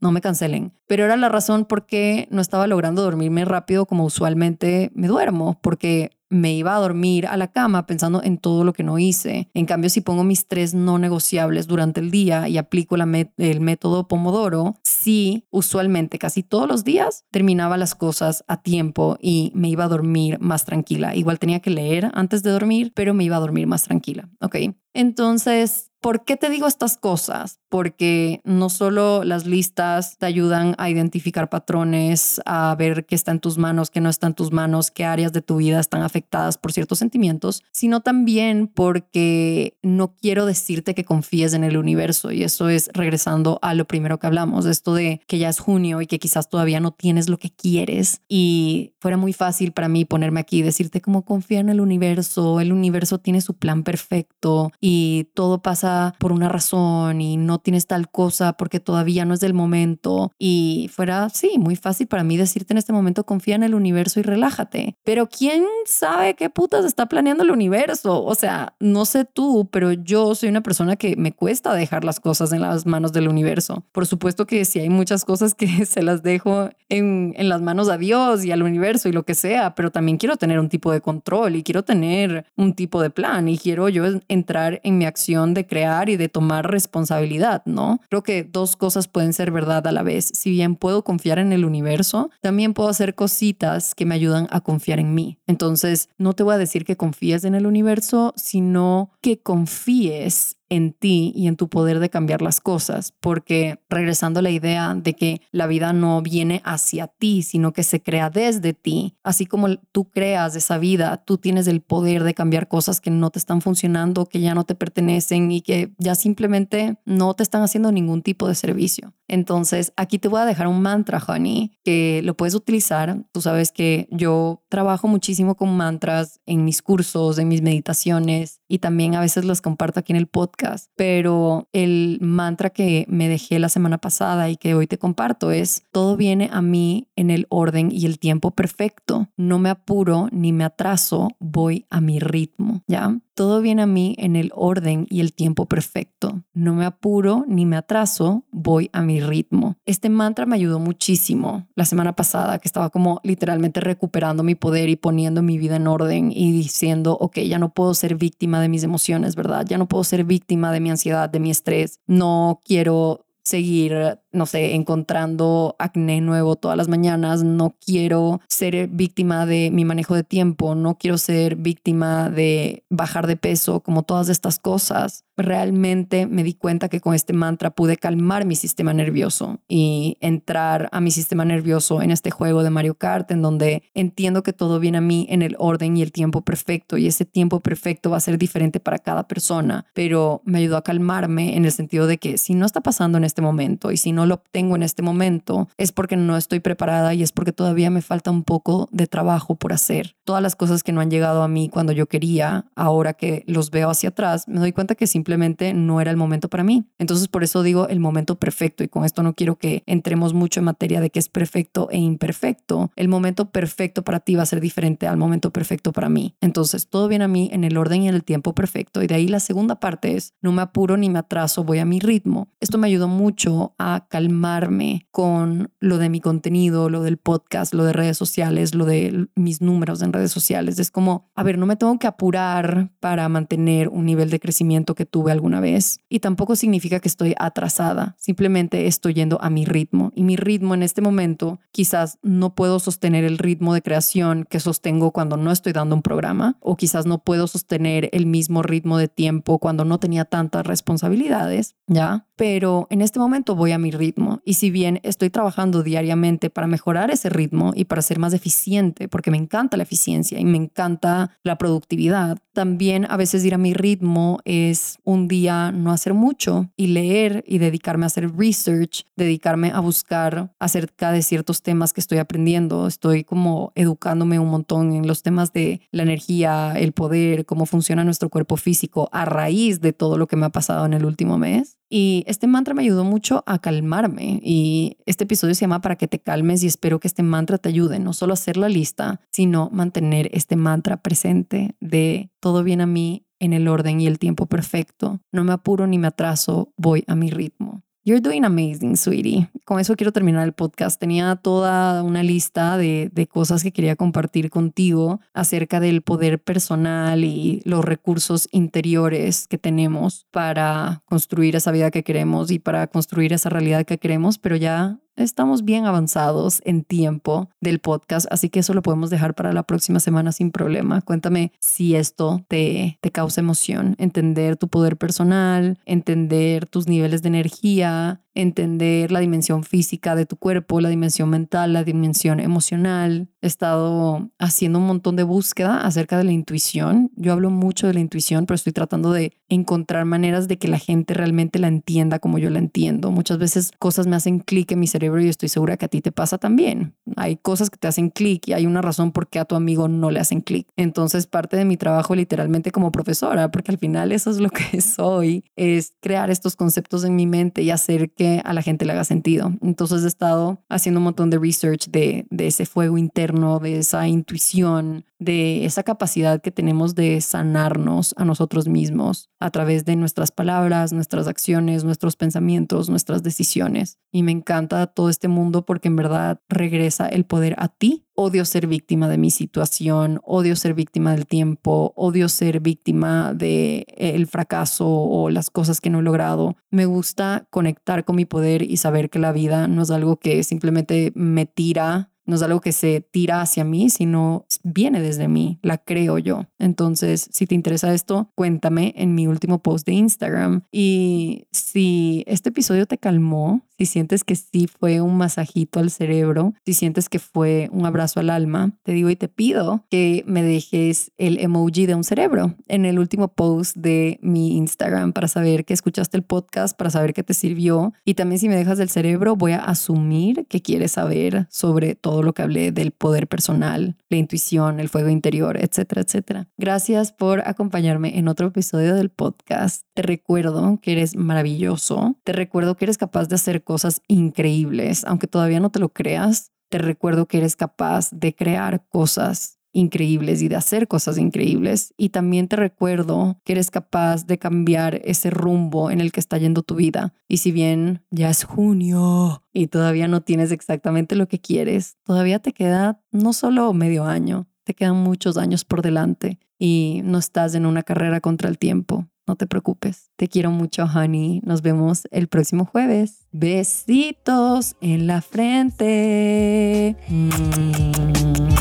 no me cancelen, pero era la razón por qué no estaba logrando dormirme rápido como usualmente me duermo, porque me iba a dormir a la cama pensando en todo lo que no hice. En cambio, si pongo mis tres no negociables durante el día y aplico el método Pomodoro, sí, usualmente casi todos los días terminaba las cosas a tiempo y me iba a dormir más tranquila. Igual tenía que leer antes de dormir, pero me iba a dormir más tranquila. ¿Ok? Entonces, ¿Por qué te digo estas cosas? Porque no solo las listas te ayudan a identificar patrones, a ver qué está en tus manos, qué no está en tus manos, qué áreas de tu vida están afectadas por ciertos sentimientos, sino también porque no quiero decirte que confíes en el universo. Y eso es regresando a lo primero que hablamos, esto de que ya es junio y que quizás todavía no tienes lo que quieres. Y fuera muy fácil para mí ponerme aquí y decirte cómo confía en el universo, el universo tiene su plan perfecto y todo pasa por una razón y no tienes tal cosa porque todavía no es del momento. Y fuera, sí, muy fácil para mí decirte en este momento, confía en el universo y relájate. Pero ¿quién sabe qué putas está planeando el universo? O sea, no sé tú, pero yo soy una persona que me cuesta dejar las cosas en las manos del universo. Por supuesto que si hay muchas cosas que se las dejo en, en las manos a Dios y al universo y lo que sea, pero también quiero tener un tipo de control y quiero tener un tipo de plan y quiero yo entrar en mi acción de crear y de tomar responsabilidad, ¿no? Creo que dos cosas pueden ser verdad a la vez. Si bien puedo confiar en el universo, también puedo hacer cositas que me ayudan a confiar en mí. Entonces, no te voy a decir que confíes en el universo, sino que confíes en ti y en tu poder de cambiar las cosas, porque regresando a la idea de que la vida no viene hacia ti, sino que se crea desde ti, así como tú creas esa vida, tú tienes el poder de cambiar cosas que no te están funcionando, que ya no te pertenecen y que ya simplemente no te están haciendo ningún tipo de servicio. Entonces, aquí te voy a dejar un mantra, honey, que lo puedes utilizar. Tú sabes que yo trabajo muchísimo con mantras en mis cursos, en mis meditaciones y también a veces los comparto aquí en el podcast. Pero el mantra que me dejé la semana pasada y que hoy te comparto es, todo viene a mí en el orden y el tiempo perfecto. No me apuro ni me atraso, voy a mi ritmo, ¿ya? Todo viene a mí en el orden y el tiempo perfecto. No me apuro ni me atraso, voy a mi ritmo. Este mantra me ayudó muchísimo la semana pasada, que estaba como literalmente recuperando mi poder y poniendo mi vida en orden y diciendo, ok, ya no puedo ser víctima de mis emociones, ¿verdad? Ya no puedo ser víctima de mi ansiedad, de mi estrés. No quiero seguir, no sé, encontrando acné nuevo todas las mañanas, no quiero ser víctima de mi manejo de tiempo, no quiero ser víctima de bajar de peso, como todas estas cosas. Realmente me di cuenta que con este mantra pude calmar mi sistema nervioso y entrar a mi sistema nervioso en este juego de Mario Kart en donde entiendo que todo viene a mí en el orden y el tiempo perfecto y ese tiempo perfecto va a ser diferente para cada persona, pero me ayudó a calmarme en el sentido de que si no está pasando en este momento y si no lo obtengo en este momento es porque no estoy preparada y es porque todavía me falta un poco de trabajo por hacer. Todas las cosas que no han llegado a mí cuando yo quería, ahora que los veo hacia atrás, me doy cuenta que simplemente no era el momento para mí. Entonces por eso digo el momento perfecto y con esto no quiero que entremos mucho en materia de que es perfecto e imperfecto. El momento perfecto para ti va a ser diferente al momento perfecto para mí. Entonces todo viene a mí en el orden y en el tiempo perfecto. Y de ahí la segunda parte es no me apuro ni me atraso, voy a mi ritmo. Esto me ayudó mucho a calmarme con lo de mi contenido, lo del podcast, lo de redes sociales, lo de mis números en redes sociales. Es como, a ver, no me tengo que apurar para mantener un nivel de crecimiento que tuve alguna vez. Y tampoco significa que estoy atrasada, simplemente estoy yendo a mi ritmo. Y mi ritmo en este momento quizás no puedo sostener el ritmo de creación que sostengo cuando no estoy dando un programa o quizás no puedo sostener el mismo ritmo de tiempo cuando no tenía tantas responsabilidades, ¿ya? Pero en este momento voy a mi ritmo y si bien estoy trabajando diariamente para mejorar ese ritmo y para ser más eficiente, porque me encanta la eficiencia y me encanta la productividad, también a veces ir a mi ritmo es un día no hacer mucho y leer y dedicarme a hacer research, dedicarme a buscar acerca de ciertos temas que estoy aprendiendo. Estoy como educándome un montón en los temas de la energía, el poder, cómo funciona nuestro cuerpo físico a raíz de todo lo que me ha pasado en el último mes. Y este mantra me ayudó mucho a calmarme y este episodio se llama Para que te calmes y espero que este mantra te ayude no solo a hacer la lista, sino mantener este mantra presente de todo bien a mí en el orden y el tiempo perfecto. No me apuro ni me atraso, voy a mi ritmo. You're doing amazing, sweetie. Con eso quiero terminar el podcast. Tenía toda una lista de, de, cosas que quería compartir contigo acerca del poder personal y los recursos interiores que tenemos para construir esa vida que queremos y para construir esa realidad que queremos, pero ya estamos bien avanzados en tiempo del podcast, así que eso lo podemos dejar para la próxima semana sin problema. Cuéntame si esto te, te causa emoción, entender tu poder personal, entender tus niveles de energía, entender la dimensión física de tu cuerpo, la dimensión mental, la dimensión emocional. He estado haciendo un montón de búsqueda acerca de la intuición. Yo hablo mucho de la intuición, pero estoy tratando de encontrar maneras de que la gente realmente la entienda como yo la entiendo. Muchas veces cosas me hacen clic en mi cerebro y estoy segura que a ti te pasa también. Hay cosas que te hacen clic y hay una razón por qué a tu amigo no le hacen clic. Entonces parte de mi trabajo literalmente como profesora, porque al final eso es lo que soy, es crear estos conceptos en mi mente y hacer que a la gente le haga sentido. Entonces he estado haciendo un montón de research de ese fuego interno, de esa intuición, de esa capacidad que tenemos de sanarnos a nosotros mismos a través de nuestras palabras, nuestras acciones, nuestros pensamientos, nuestras decisiones. Y me encanta todo este mundo porque en verdad regresa el poder a ti odio ser víctima de mi situación, odio ser víctima del tiempo, odio ser víctima de el fracaso o las cosas que no he logrado. Me gusta conectar con mi poder y saber que la vida no es algo que simplemente me tira no es algo que se tira hacia mí, sino viene desde mí, la creo yo. Entonces, si te interesa esto, cuéntame en mi último post de Instagram. Y si este episodio te calmó, si sientes que sí fue un masajito al cerebro, si sientes que fue un abrazo al alma, te digo y te pido que me dejes el emoji de un cerebro en el último post de mi Instagram para saber que escuchaste el podcast, para saber que te sirvió. Y también si me dejas del cerebro, voy a asumir que quieres saber sobre todo lo que hablé del poder personal, la intuición, el fuego interior, etcétera, etcétera. Gracias por acompañarme en otro episodio del podcast. Te recuerdo que eres maravilloso. Te recuerdo que eres capaz de hacer cosas increíbles, aunque todavía no te lo creas. Te recuerdo que eres capaz de crear cosas increíbles y de hacer cosas increíbles. Y también te recuerdo que eres capaz de cambiar ese rumbo en el que está yendo tu vida. Y si bien ya es junio y todavía no tienes exactamente lo que quieres, todavía te queda no solo medio año, te quedan muchos años por delante y no estás en una carrera contra el tiempo. No te preocupes. Te quiero mucho, honey. Nos vemos el próximo jueves. Besitos en la frente. Mm.